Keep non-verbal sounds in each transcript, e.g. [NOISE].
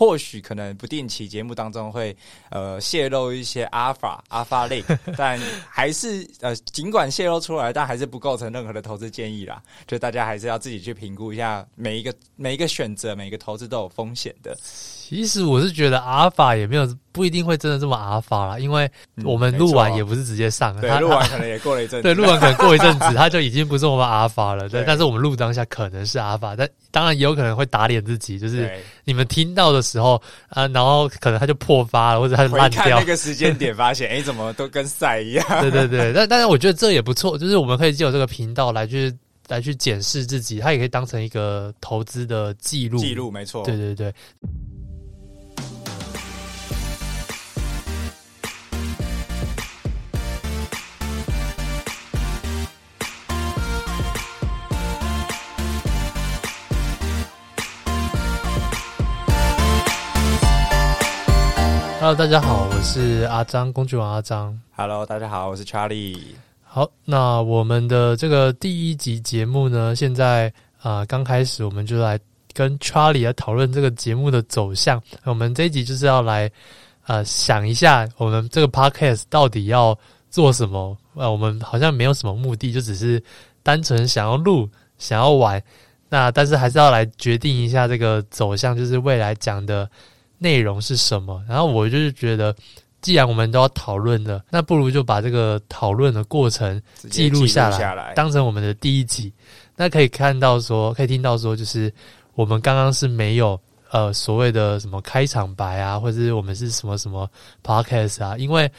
或许可能不定期节目当中会呃泄露一些阿法阿法类，[LAUGHS] 但还是呃尽管泄露出来，但还是不构成任何的投资建议啦。就大家还是要自己去评估一下每一个每一个选择，每一个投资都有风险的。其实我是觉得阿尔法也没有不一定会真的这么阿尔法啦，因为我们录完也不是直接上，嗯、对，录完可能也过了一阵子，对，录完可能过一阵子 [LAUGHS] 他就已经不是我们阿尔法了，对，但是我们录当下可能是阿尔法，但当然也有可能会打脸自己，就是你们听到的时候啊，然后可能他就破发了，或者他就烂掉，那个时间点发现，[LAUGHS] 哎，怎么都跟赛一样？对对对，但但是我觉得这也不错，就是我们可以借由这个频道来去来去检视自己，它也可以当成一个投资的记录，记录没错，对对对。Hello，大家好，我是阿张，工具王阿张。Hello，大家好，我是 Charlie。好，那我们的这个第一集节目呢，现在啊、呃、刚开始，我们就来跟 Charlie 来讨论这个节目的走向。我们这一集就是要来呃想一下，我们这个 Podcast 到底要做什么？呃，我们好像没有什么目的，就只是单纯想要录，想要玩。那但是还是要来决定一下这个走向，就是未来讲的。内容是什么？然后我就是觉得，既然我们都要讨论的，那不如就把这个讨论的过程记录下来，下来当成我们的第一集。那可以看到说，可以听到说，就是我们刚刚是没有呃所谓的什么开场白啊，或者是我们是什么什么 podcast 啊，因为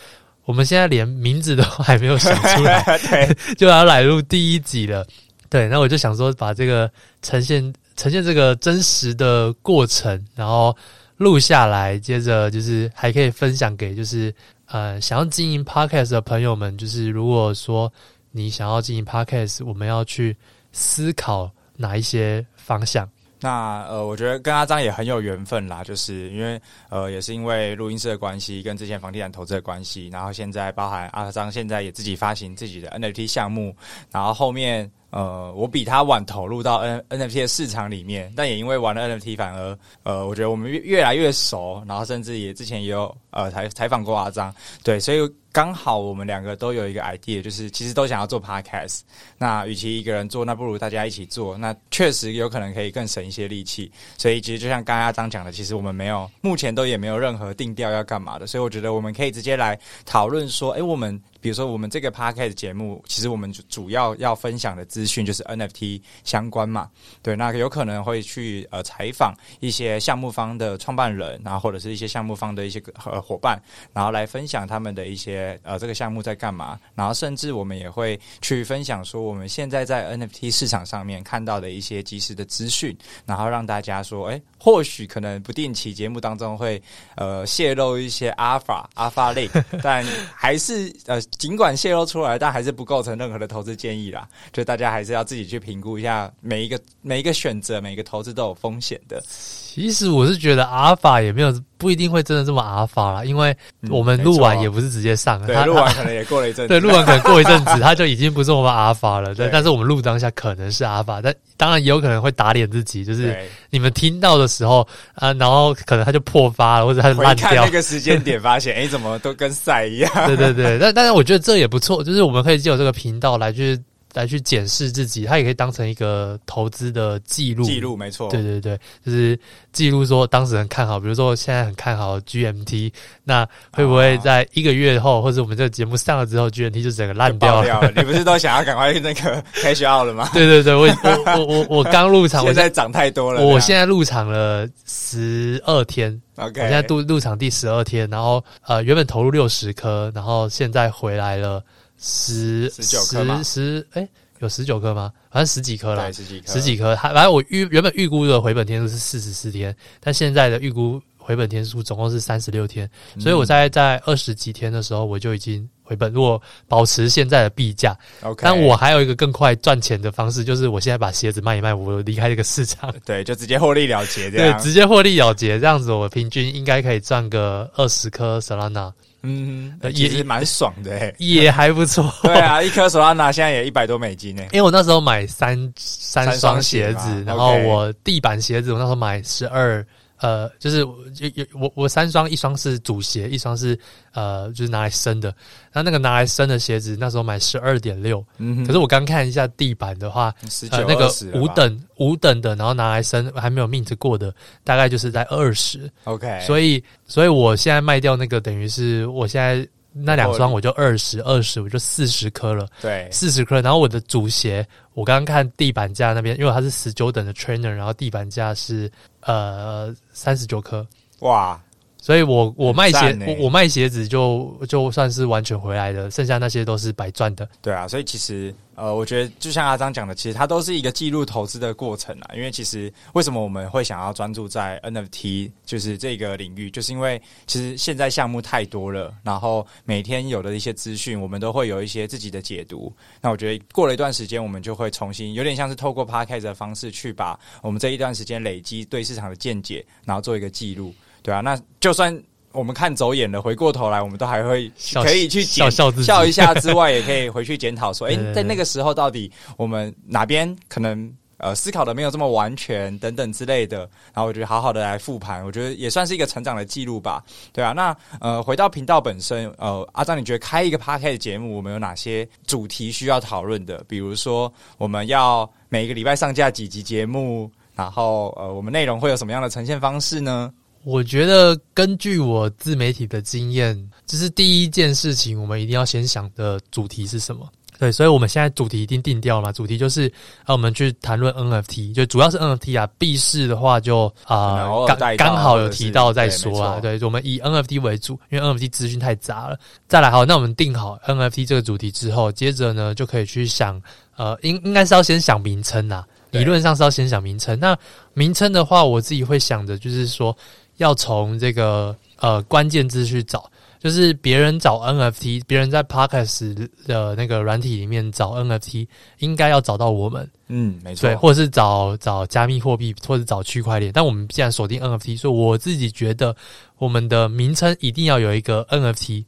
我们现在连名字都还没有想出来，对，[LAUGHS] [LAUGHS] 就要来录第一集了。对，那我就想说，把这个呈现呈现这个真实的过程，然后。录下来，接着就是还可以分享给就是呃想要经营 podcast 的朋友们。就是如果说你想要经营 podcast，我们要去思考哪一些方向。那呃，我觉得跟阿张也很有缘分啦，就是因为呃也是因为录音室的关系，跟之前房地产投资的关系，然后现在包含阿张现在也自己发行自己的 NFT 项目，然后后面。呃，我比他晚投入到 N NFT 的市场里面，但也因为玩了 NFT，反而呃，我觉得我们越越来越熟，然后甚至也之前也有呃采采访过阿张，对，所以刚好我们两个都有一个 idea，就是其实都想要做 podcast。那与其一个人做，那不如大家一起做，那确实有可能可以更省一些力气。所以其实就像刚刚阿张讲的，其实我们没有目前都也没有任何定调要干嘛的，所以我觉得我们可以直接来讨论说，诶，我们。比如说，我们这个 podcast 节目，其实我们主要要分享的资讯就是 NFT 相关嘛。对，那有可能会去呃采访一些项目方的创办人，然后或者是一些项目方的一些呃伙伴，然后来分享他们的一些呃这个项目在干嘛。然后甚至我们也会去分享说我们现在在 NFT 市场上面看到的一些及时的资讯，然后让大家说，诶，或许可能不定期节目当中会呃泄露一些阿法阿法类，[LAUGHS] 但还是呃。尽管泄露出来，但还是不构成任何的投资建议啦。就大家还是要自己去评估一下每一个每一个选择，每一个投资都有风险的。其实我是觉得阿尔法也没有不一定会真的这么阿法啦，因为我们录完也不是直接上，对，录完可能也过了一阵子，对，录完可能过一阵子，[LAUGHS] 他就已经不是我们阿法了。对，但是我们录当下可能是阿法，但当然也有可能会打脸自己，就是你们听到的时候啊，然后可能他就破发了，或者他就烂掉。那个时间点发现，[LAUGHS] 哎，怎么都跟赛一样？对对对，但但是我觉得这也不错，就是我们可以借由这个频道来去。来去检视自己，它也可以当成一个投资的记录。记录没错，对对对，就是记录说当时很看好，比如说我现在很看好 GMT，那会不会在一个月后，或者我们这个节目上了之后，GMT 就整个烂掉了，掉了？[LAUGHS] 你不是都想要赶快那个 cash out 了吗？对对对，我我我我我刚入场，现在涨太多了。我现在入场了十二天，OK，我现在入入场第十二天，然后呃原本投入六十颗，然后现在回来了。十十九颗十哎、欸，有十九颗吗？反正十几颗了，十几颗，十几颗。还反正我预原本预估的回本天数是四十四天，但现在的预估回本天数总共是三十六天，嗯、所以我在在二十几天的时候我就已经回本。如果保持现在的币价，OK。但我还有一个更快赚钱的方式，就是我现在把鞋子卖一卖，我离开这个市场，对，就直接获利了结，这样，对，直接获利了结，这样子我平均应该可以赚个二十颗 Solana。嗯，也是蛮爽的，欸，也还不错。[LAUGHS] 对啊，一颗手拉拿现在也一百多美金呢，欸。因为我那时候买三三双鞋子，然后我地板鞋子我那时候买十二呃，就是有有我我三双，一双是主鞋，一双是呃，就是拿来升的。然后那个拿来升的鞋子，那时候买十二点六，嗯，可是我刚看一下地板的话，呃，那个五等五等的，然后拿来升还没有 mint 过的，大概就是在二十。OK，所以所以我现在卖掉那个，等于是我现在。那两双我就二十二十，我就四十颗了。对，四十颗。然后我的主鞋，我刚刚看地板价那边，因为它是十九等的 trainer，然后地板价是呃三十九颗。哇！所以我我卖鞋我我卖鞋子就就算是完全回来的，剩下那些都是白赚的。对啊，所以其实呃，我觉得就像阿张讲的，其实它都是一个记录投资的过程啊。因为其实为什么我们会想要专注在 NFT 就是这个领域，就是因为其实现在项目太多了，然后每天有的一些资讯，我们都会有一些自己的解读。那我觉得过了一段时间，我们就会重新有点像是透过 Podcast 的方式去把我们这一段时间累积对市场的见解，然后做一个记录。对啊，那就算我们看走眼了，回过头来，我们都还会可以去笑笑笑一下之外，也可以回去检讨说，[LAUGHS] 诶，在那个时候到底我们哪边可能呃思考的没有这么完全等等之类的。然后我觉得好好的来复盘，我觉得也算是一个成长的记录吧。对啊，那呃回到频道本身，呃阿张，你觉得开一个 Podcast 节目，我们有哪些主题需要讨论的？比如说我们要每个礼拜上架几集节目，然后呃我们内容会有什么样的呈现方式呢？我觉得根据我自媒体的经验，这是第一件事情，我们一定要先想的主题是什么？对，所以我们现在主题已经定掉了嘛，主题就是啊，我们去谈论 NFT，就主要是 NFT 啊。币市的话就啊，刚刚好有提到再说啊。对，我们以 NFT 为主，因为 NFT 资讯太杂了。再来，好，那我们定好 NFT 这个主题之后，接着呢就可以去想，呃，应应该是要先想名称呐。理论上是要先想名称。那名称的话，我自己会想的就是说。要从这个呃关键字去找，就是别人找 NFT，别人在 Podcast 的那个软体里面找 NFT，应该要找到我们，嗯，没错，对，或者是找找加密货币，或者找区块链。但我们既然锁定 NFT，所以我自己觉得我们的名称一定要有一个 NFT。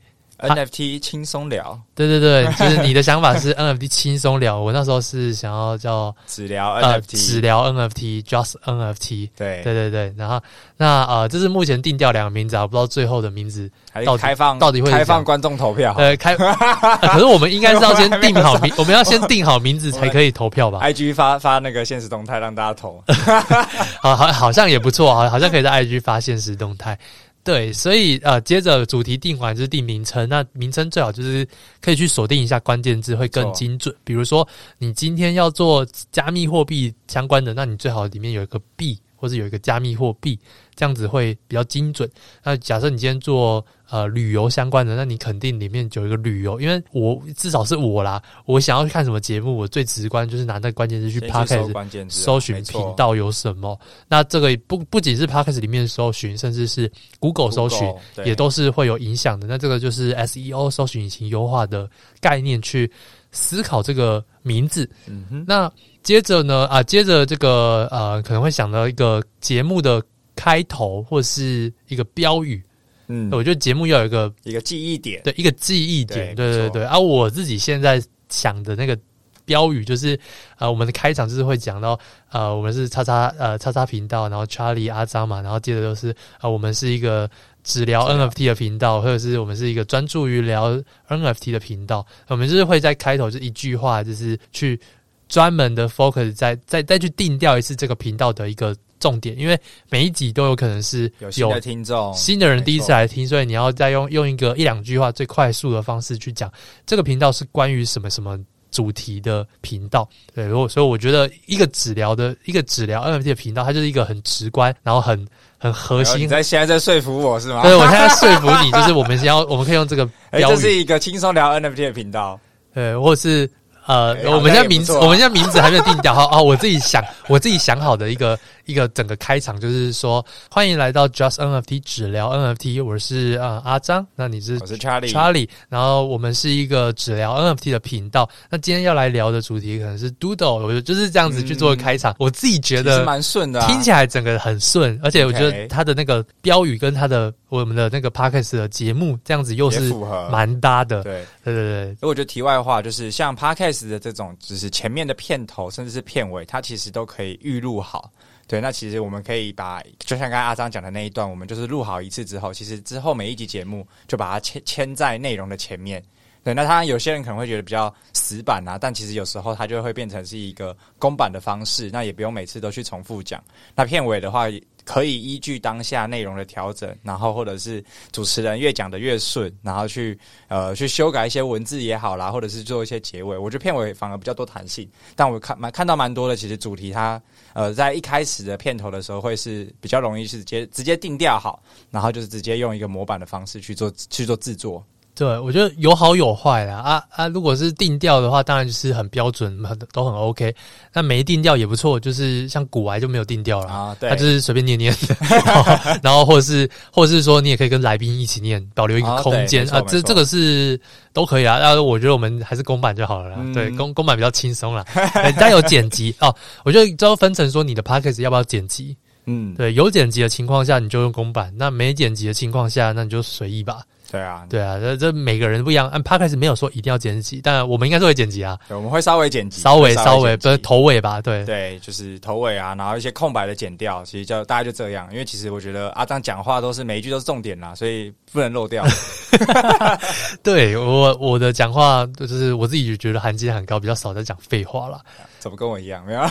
NFT 轻松聊，对对对，就是你的想法是 [LAUGHS] NFT 轻松聊。我那时候是想要叫只聊 NFT，只聊 NFT，just NFT。对对对对，然后那呃，这是目前定调两个名字啊，我不知道最后的名字到底开放到底会开放观众投票。呃，开，[LAUGHS] 可是我们应该是要先定好名，[LAUGHS] 我们要先定好名字才可以投票吧？IG 发发那个现实动态让大家投，好好好像也不错，好好像可以在 IG 发现实动态。对，所以呃，接着主题定完就是定名称，那名称最好就是可以去锁定一下关键字，会更精准。比如说，你今天要做加密货币相关的，那你最好里面有一个币。或是有一个加密货币，这样子会比较精准。那假设你今天做呃旅游相关的，那你肯定里面就有一个旅游，因为我至少是我啦，我想要去看什么节目，我最直观就是拿那个关键字去 Podcast 搜寻频道有什么。那这个不不仅是 Podcast 里面搜寻，甚至是 Google 搜寻也都是会有影响的。那这个就是 SEO 搜寻引擎优化的概念去思考这个名字。嗯哼，那。接着呢，啊，接着这个呃，可能会想到一个节目的开头或是一个标语，嗯，我觉得节目要有一个一个记忆点，对，一个记忆点，对对对，而、啊、我自己现在想的那个标语就是，呃，我们的开场就是会讲到，呃，我们是叉叉呃叉叉频道，然后 Charlie 阿张嘛，然后接着就是，呃，我们是一个只聊 NFT 的频道，或者是我们是一个专注于聊 NFT 的频道，我们就是会在开头就一句话，就是去。专门的 focus 再再再去定调一次这个频道的一个重点，因为每一集都有可能是有新的听众、新的人第一次来听，所以你要再用用一个一两句话最快速的方式去讲这个频道是关于什么什么主题的频道。对，如果所以我觉得一个只聊的一个只聊 NFT 的频道，它就是一个很直观，然后很很核心。你在现在在说服我是吗？对，我现在说服你，就是我们先要我们可以用这个 [LAUGHS] 标语，欸、这是一个轻松聊 NFT 的频道，对，或者是。呃，我们现在名字，我们现在名字还没有定掉哈。哦，我自己想，我自己想好的一个一个整个开场就是说，欢迎来到 Just NFT 只聊 NFT，我是呃阿张，那你是我是 Charlie Charlie，然后我们是一个只聊 NFT 的频道。那今天要来聊的主题可能是 Doodle，我觉得就是这样子去做开场。嗯、我自己觉得蛮顺的、啊，听起来整个很顺，而且我觉得他的那个标语跟他的我们的那个 Podcast 的节目这样子又是蛮搭的。对对对对，所以我觉得题外话就是像 Podcast 的这种，就是前面的片头甚至是片尾，它其实都可以预录好。对，那其实我们可以把，就像刚才阿张讲的那一段，我们就是录好一次之后，其实之后每一集节目就把它签签在内容的前面。对，那他有些人可能会觉得比较死板啊，但其实有时候它就会变成是一个公版的方式，那也不用每次都去重复讲。那片尾的话，可以依据当下内容的调整，然后或者是主持人越讲得越顺，然后去呃去修改一些文字也好啦，或者是做一些结尾。我觉得片尾反而比较多弹性，但我看蛮看到蛮多的，其实主题它呃在一开始的片头的时候会是比较容易是直接直接定调好，然后就是直接用一个模板的方式去做去做制作。对，我觉得有好有坏啦。啊啊！如果是定调的话，当然就是很标准，很都很 OK。那没定调也不错，就是像古癌就没有定调了啊，对，他就是随便念念的。[LAUGHS] 然后，或者是，或者是说，你也可以跟来宾一起念，保留一个空间啊。这这个是都可以啊。那我觉得我们还是公版就好了啦。嗯、对，公公版比较轻松啦。[LAUGHS] 但有剪辑哦，我觉得都分成说你的 p a c k a g e 要不要剪辑。嗯，对，有剪辑的情况下你就用公版，那没剪辑的情况下，那你就随意吧。对啊，对啊，这这每个人不一样。按 Podcast 没有说一定要剪辑，但我们应该是会剪辑啊。对，我们会稍微剪辑，稍微稍微不是头尾吧？对对，就是头尾啊，然后一些空白的剪掉，其实就大概就这样。因为其实我觉得阿张讲话都是每一句都是重点啦，所以不能漏掉。[LAUGHS] 对我我的讲话就是我自己就觉得含金量很高，比较少在讲废话啦。怎么跟我一样？没有。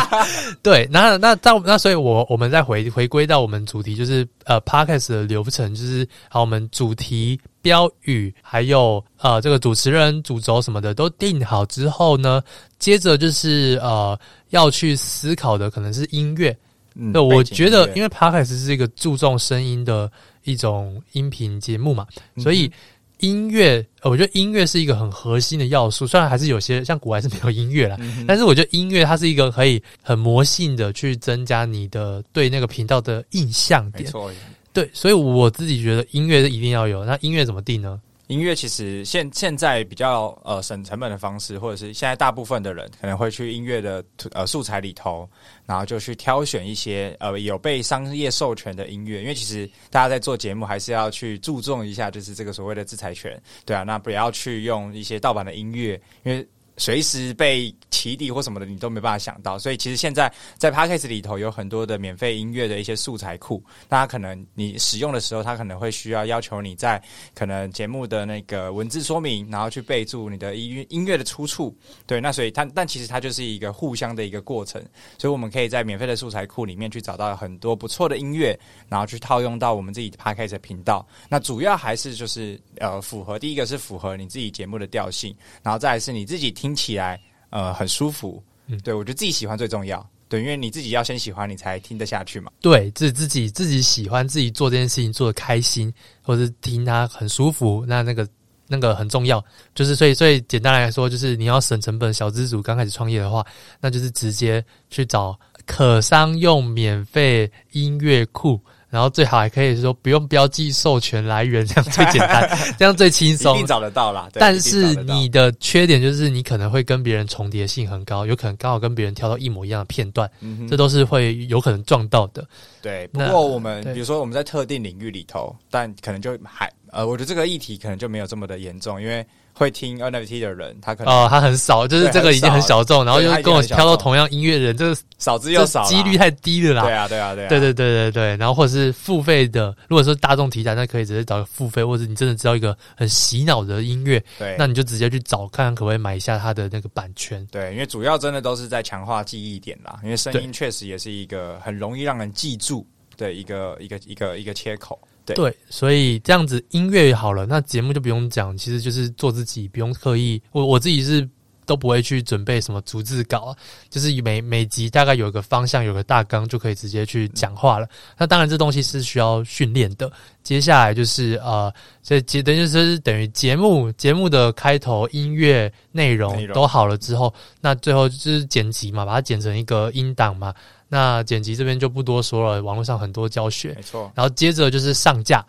[LAUGHS] 对，那那到那，所以我我们再回回归到我们主题，就是呃，Podcast 的流程，就是好，我们主题、标语，还有呃，这个主持人、主轴什么的都定好之后呢，接着就是呃，要去思考的可能是音乐。嗯，对，我觉得因为 Podcast 是一个注重声音的一种音频节目嘛，所以。嗯音乐，我觉得音乐是一个很核心的要素。虽然还是有些像古玩是没有音乐啦，嗯、但是我觉得音乐它是一个可以很魔性的去增加你的对那个频道的印象点。没错，对，所以我自己觉得音乐是一定要有。那音乐怎么定呢？音乐其实现现在比较呃省成本的方式，或者是现在大部分的人可能会去音乐的呃素材里头，然后就去挑选一些呃有被商业授权的音乐，因为其实大家在做节目还是要去注重一下，就是这个所谓的制裁权，对啊，那不要去用一些盗版的音乐，因为。随时被起底或什么的，你都没办法想到。所以其实现在在 Podcast 里头有很多的免费音乐的一些素材库，大家可能你使用的时候，它可能会需要要求你在可能节目的那个文字说明，然后去备注你的音乐音乐的出处。对，那所以它但其实它就是一个互相的一个过程。所以我们可以在免费的素材库里面去找到很多不错的音乐，然后去套用到我们自己的 Podcast 频道。那主要还是就是呃符合第一个是符合你自己节目的调性，然后再是你自己听。听起来呃很舒服，嗯，对，我觉得自己喜欢最重要，对，因为你自己要先喜欢，你才听得下去嘛。对，自自己自己喜欢，自己做这件事情做的开心，或者听它很舒服，那那个那个很重要。就是所以所以简单来说，就是你要省成本，小资主刚开始创业的话，那就是直接去找可商用免费音乐库。然后最好还可以说不用标记授权来源，[LAUGHS] 这样最简单，[LAUGHS] 这样最轻松，一定找得到啦。但是你的缺点就是你可能会跟别人重叠性很高，有可能刚好跟别人挑到一模一样的片段，嗯、这都是会有可能撞到的。对，不过我们比如说我们在特定领域里头，但可能就还呃，我觉得这个议题可能就没有这么的严重，因为。会听 NFT 的人，他可能哦，他很少，就是这个已经很小众，然后又跟我挑到同样音乐的人，这个少之又少，几率太低了啦。对啊，对啊，对啊，对对对对对。然后或者是付费的，如果说大众题材，那可以直接找付费，或者你真的知道一个很洗脑的音乐，对，那你就直接去找看看可不可以买一下他的那个版权。对，因为主要真的都是在强化记忆点啦，因为声音确实也是一个很容易让人记住的一个一个一个一个切口。对，对，所以这样子音乐好了，那节目就不用讲，其实就是做自己，不用刻意。我我自己是都不会去准备什么逐字稿啊，就是每每集大概有个方向，有个大纲，就可以直接去讲话了。嗯、那当然，这东西是需要训练的。接下来就是呃，这节等于是等于节目节目的开头音乐内容都好了之后，那最后就是剪辑嘛，把它剪成一个音档嘛。那剪辑这边就不多说了，网络上很多教学，没错。然后接着就是上架，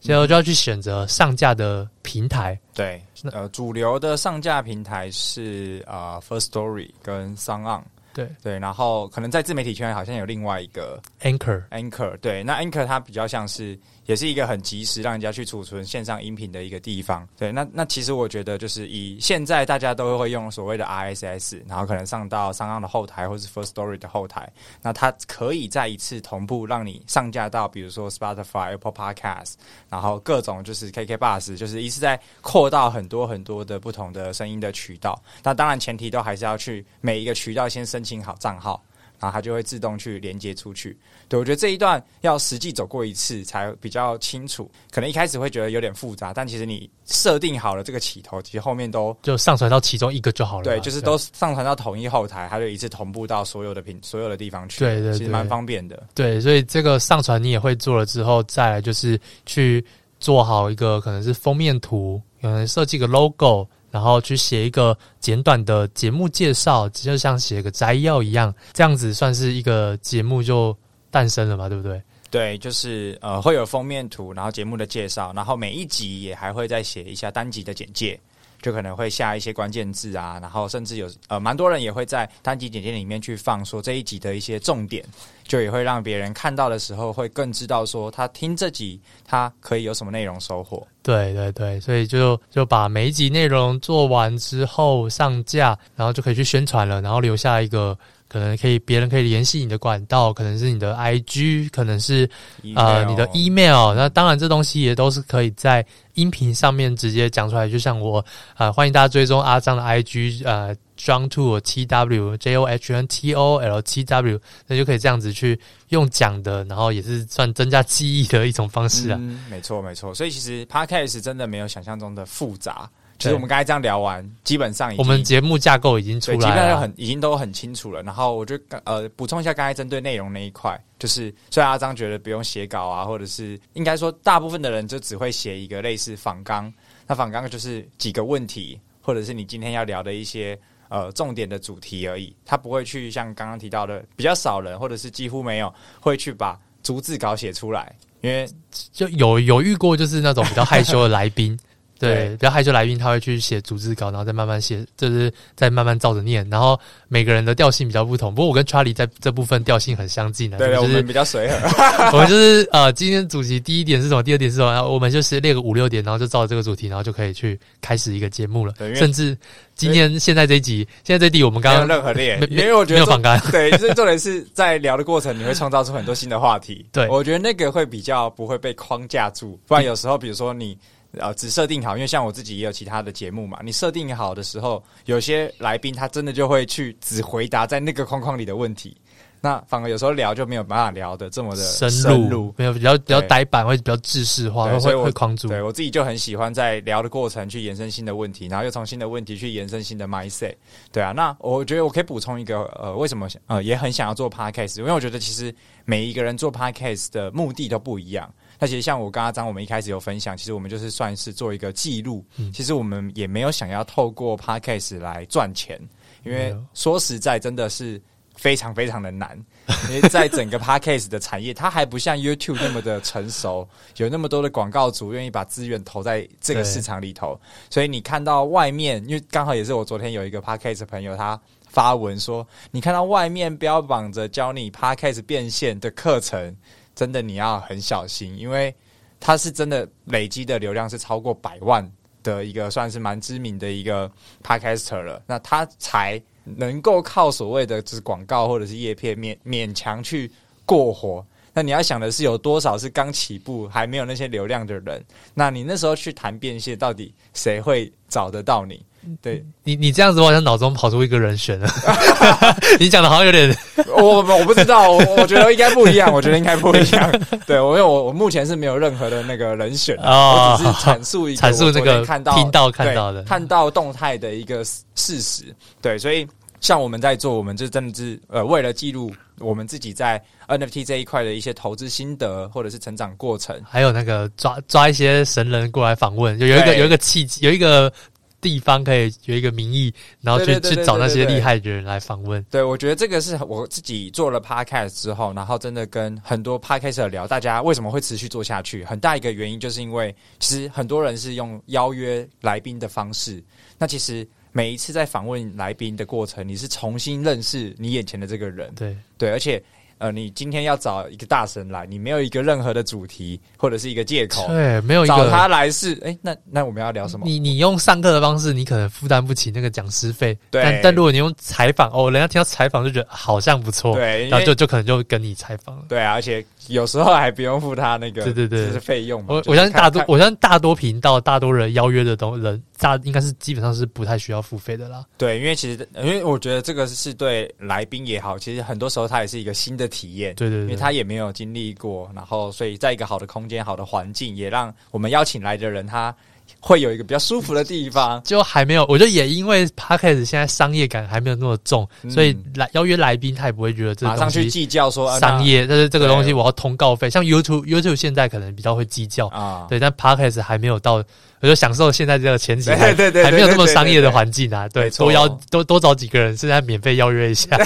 接着就要去选择上架的平台。对，呃，主流的上架平台是啊，呃，First Story 跟 SoundOn。对对，然后可能在自媒体圈好像有另外一个 Anchor Anchor，对，那 Anchor 它比较像是也是一个很及时让人家去储存线上音频的一个地方。对，那那其实我觉得就是以现在大家都会用所谓的 RSS，然后可能上到商岸的后台或是 First Story 的后台，那它可以再一次同步让你上架到比如说 Spotify、Apple Podcast，然后各种就是 KK Bus，就是一次在扩到很多很多的不同的声音的渠道。那当然前提都还是要去每一个渠道先申请好账号。然后它就会自动去连接出去。对，我觉得这一段要实际走过一次才比较清楚。可能一开始会觉得有点复杂，但其实你设定好了这个起头，其实后面都就上传到其中一个就好了。对，就是都上传到统一后台，它就一次同步到所有的平所有的地方去。对，对对，其实蛮方便的。对，所以这个上传你也会做了之后，再来就是去做好一个可能是封面图，可能设计个 logo。然后去写一个简短的节目介绍，就像写个摘要一样，这样子算是一个节目就诞生了嘛，对不对？对，就是呃会有封面图，然后节目的介绍，然后每一集也还会再写一下单集的简介。就可能会下一些关键字啊，然后甚至有呃蛮多人也会在单集简介里面去放说这一集的一些重点，就也会让别人看到的时候会更知道说他听这集他可以有什么内容收获。对对对，所以就就把每一集内容做完之后上架，然后就可以去宣传了，然后留下一个。可能可以，别人可以联系你的管道，可能是你的 IG，可能是呃你的 email。那当然，这东西也都是可以在音频上面直接讲出来。就像我啊、呃，欢迎大家追踪阿张的 IG，呃，John Tool T W J O H N T O L T W，那就可以这样子去用讲的，然后也是算增加记忆的一种方式啊。嗯，没错没错。所以其实 Podcast 真的没有想象中的复杂。其实我们刚才这样聊完，基本上已经我们节目架构已经出来了，基本上很已经都很清楚了。然后我就呃补充一下，刚才针对内容那一块，就是虽然阿张觉得不用写稿啊，或者是应该说大部分的人就只会写一个类似仿纲，那仿纲就是几个问题，或者是你今天要聊的一些呃重点的主题而已，他不会去像刚刚提到的比较少人，或者是几乎没有会去把逐字稿写出来，因为就有有遇过就是那种比较害羞的来宾。[LAUGHS] 对，比较害羞来宾他会去写逐字稿，然后再慢慢写，就是再慢慢照着念。然后每个人的调性比较不同，不过我跟 Charlie 在这部分调性很相近的。对，就是、我们比较随和。[LAUGHS] 我们就是呃，今天主题第一点是什么？第二点是什么？然后我们就是列个五六点，然后就照着这个主题，然后就可以去开始一个节目了。甚至今天现在这一集，现在这一集我们刚刚没有任何列，[LAUGHS] 因为我觉得没有反感。对，就是重点是在聊的过程，你会创造出很多新的话题。对，我觉得那个会比较不会被框架住，不然有时候比如说你。呃，只设定好，因为像我自己也有其他的节目嘛。你设定好的时候，有些来宾他真的就会去只回答在那个框框里的问题，那反而有时候聊就没有办法聊得这么的深入，没有比较比较呆板，或者比较知识化，会会框住。对，我自己就很喜欢在聊的过程去延伸新的问题，然后又从新的问题去延伸新的 mindset。对啊，那我觉得我可以补充一个，呃，为什么呃也很想要做 podcast？因为我觉得其实每一个人做 podcast 的目的都不一样。那其实像我跟阿张，我们一开始有分享，其实我们就是算是做一个记录。嗯、其实我们也没有想要透过 Podcast 来赚钱，因为说实在，真的是非常非常的难。因为在整个 Podcast 的产业，它还不像 YouTube 那么的成熟，有那么多的广告主愿意把资源投在这个市场里头。所以你看到外面，因为刚好也是我昨天有一个 Podcast 朋友，他发文说，你看到外面标榜着教你 Podcast 变现的课程。真的你要很小心，因为他是真的累积的流量是超过百万的一个，算是蛮知名的一个 podcaster 了。那他才能够靠所谓的就是广告或者是叶片勉勉强去过活。那你要想的是有多少是刚起步还没有那些流量的人？那你那时候去谈变现，到底谁会找得到你？对你，你这样子，我好像脑中跑出一个人选了。[LAUGHS] 你讲的好像有点，我我不知道，我我觉得应该不一样，我觉得应该不一样。对，我因为我我目前是没有任何的那个人选，哦、我只是阐述一个阐述这个看到听到看到的看到动态的一个事实。对，所以像我们在做，我们就真的是呃，为了记录我们自己在 NFT 这一块的一些投资心得或者是成长过程，还有那个抓抓一些神人过来访问，就有一个有一个契机，有一个。地方可以有一个名义，然后去去找那些厉害的人来访问。对，我觉得这个是我自己做了 podcast 之后，然后真的跟很多 podcaster 聊，大家为什么会持续做下去？很大一个原因就是因为，其实很多人是用邀约来宾的方式。那其实每一次在访问来宾的过程，你是重新认识你眼前的这个人。对对，而且。呃，你今天要找一个大神来，你没有一个任何的主题或者是一个借口，对，没有一个找他来是，哎，那那我们要聊什么？你你用上课的方式，你可能负担不起那个讲师费，对。但但如果你用采访，哦，人家听到采访就觉得好像不错，对，然后就就可能就跟你采访了，对啊，而且有时候还不用付他那个，对对对，就是费用嘛。我我相信大多，我相信大多频道、大多人邀约的东人，大应该是基本上是不太需要付费的啦。对，因为其实，因为我觉得这个是对来宾也好，其实很多时候他也是一个新的体验，对对对。因为他也没有经历过，然后所以在一个好的空间、好的环境，也让我们邀请来的人他会有一个比较舒服的地方。就还没有，我觉得也因为 Podcast 现在商业感还没有那么重，嗯、所以来邀约来宾他也不会觉得这马上去计较说商业，但是这个东西我要通告费。像 YouTube YouTube 现在可能比较会计较啊，对，但 Podcast 还没有到。我就享受现在这个前景，对对对，还没有那么商业的环境啊。对，多邀多多找几个人，现在免费邀约一下。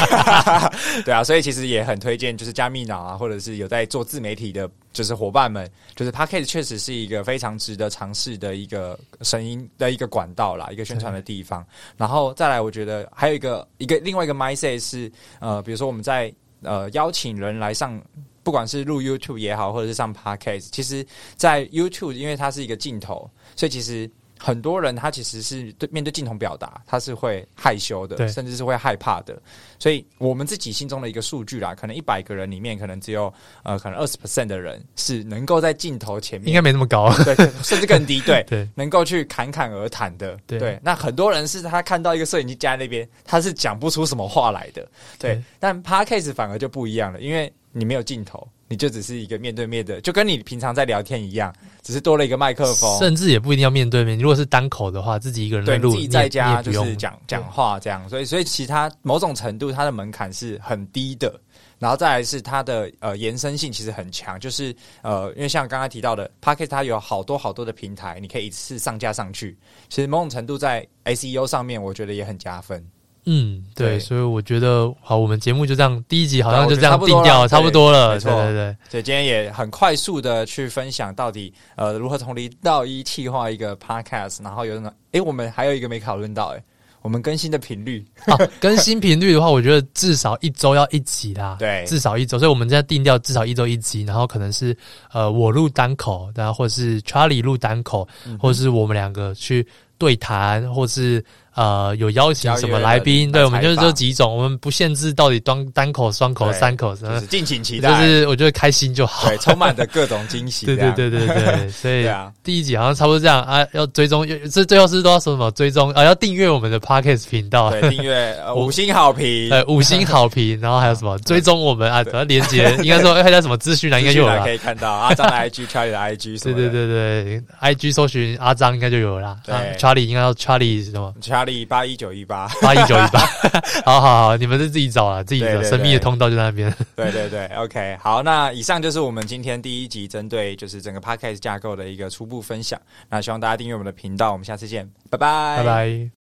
[LAUGHS] 对啊，所以其实也很推荐，就是加密脑啊，或者是有在做自媒体的，就是伙伴们，就是 Podcast 确实是一个非常值得尝试的一个声音的一个管道啦，一个宣传的地方。然后再来，我觉得还有一个一个另外一个 my say 是，呃，比如说我们在呃邀请人来上。不管是录 YouTube 也好，或者是上 Podcast，其实，在 YouTube 因为它是一个镜头，所以其实很多人他其实是对面对镜头表达，他是会害羞的，甚至是会害怕的。所以我们自己心中的一个数据啦，可能一百个人里面，可能只有呃，可能二十 percent 的人是能够在镜头前面，应该没那么高，[LAUGHS] 对，甚至更低，对，[LAUGHS] 对，能够去侃侃而谈的，对，对。那很多人是他看到一个摄影机架在那边，他是讲不出什么话来的，对。对，但 Podcast 反而就不一样了，因为。你没有镜头，你就只是一个面对面的，就跟你平常在聊天一样，只是多了一个麦克风。甚至也不一定要面对面，如果是单口的话，自己一个人录，自己在家就是讲讲话这样。所以，所以其他某种程度它的门槛是很低的，然后再来是它的呃延伸性其实很强，就是呃，因为像刚刚提到的 Podcast 它有好多好多的平台，你可以一次上架上去。其实某种程度在 SEO 上面，我觉得也很加分。嗯，对，对，所以我觉得好，我们节目就这样，第一集好像就这样定掉了，差不多了，对对对，所以今天也很快速的去分享到底呃如何从零到一计划一个 podcast，然后有什么？诶，我们还有一个没讨论到，诶，我们更新的频率。[LAUGHS] 啊，更新频率的话，我觉得至少一周要一集啦，[LAUGHS] 对，至少一周，所以我们现在定掉至少一周一集，然后可能是呃我录单口，然后或者是 Charlie 录单口，嗯、或者是我们两个去对谈，或是。呃，有邀请什么来宾？对，我们就是这几种，我们不限制到底单单口、双口、三口，就是敬请期待。就是我觉得开心就好，对，充满着各种惊喜。[LAUGHS] 对对对对对，所以第一集好像差不多这样啊，要追踪，这最后是都要说什么？追踪啊，要订阅我们的 Podcast 频道，对，订阅 [LAUGHS] 五星好评，呃，五星好评，[LAUGHS] 然后还有什么？追踪我们啊，主要连接应该说还有什么资讯栏应该就有了，可以看到阿张的 IG，Charlie 的 IG，对对对对，IG 搜寻阿张应该就有了。对，Charlie 应该叫 Charlie 什么？里八一九一八八一九一八，[LAUGHS] 好好好，你们是自己找啊，自己的神秘的通道就在那边。[LAUGHS] 对对对，OK，好，那以上就是我们今天第一集针对就是整个 Podcast 架构的一个初步分享。那希望大家订阅我们的频道，我们下次见，拜拜，拜拜。